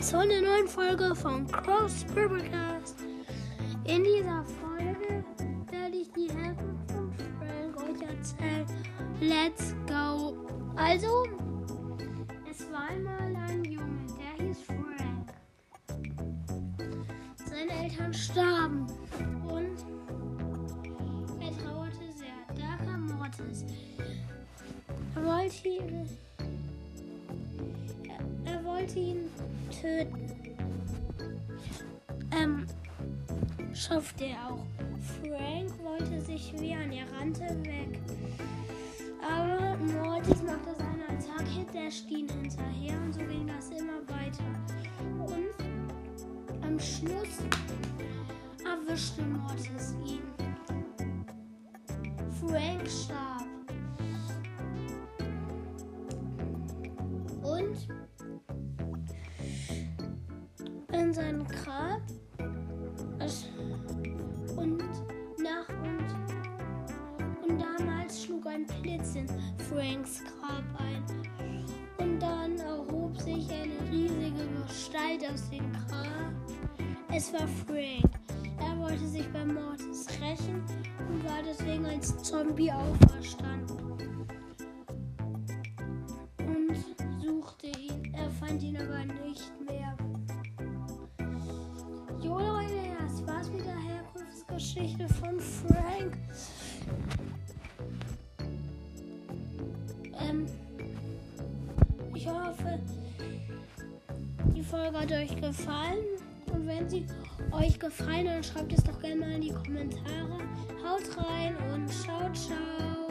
zu einer neuen Folge von Cross Purplecast. In dieser Folge werde ich die Herkunft von Frank euch erzählen. Let's go! Also, es war einmal ein Junge, der hieß Frank. Seine Eltern starben und er trauerte sehr. Da kam Mortis. Er wollte ihn er wollte ihn töten. Ähm, schaffte er auch. Frank wollte sich wehren, er rannte weg. Aber Mortis machte seine Attacke, der Stien hinterher und so ging das immer weiter. Und am Schluss erwischte Mortis ihn. Frank starb. Und in seinem Grab und nach und, und damals schlug ein Blitz in Franks Grab ein. Und dann erhob sich eine riesige Gestalt aus dem Grab. Es war Frank. Er wollte sich bei Mortis rächen und war deswegen als Zombie auferstanden. Und suchte ihn. Er fand ihn aber Herkunftsgeschichte von Frank. Ähm, ich hoffe, die Folge hat euch gefallen. Und wenn sie euch gefallen, dann schreibt es doch gerne mal in die Kommentare. Haut rein und ciao, ciao.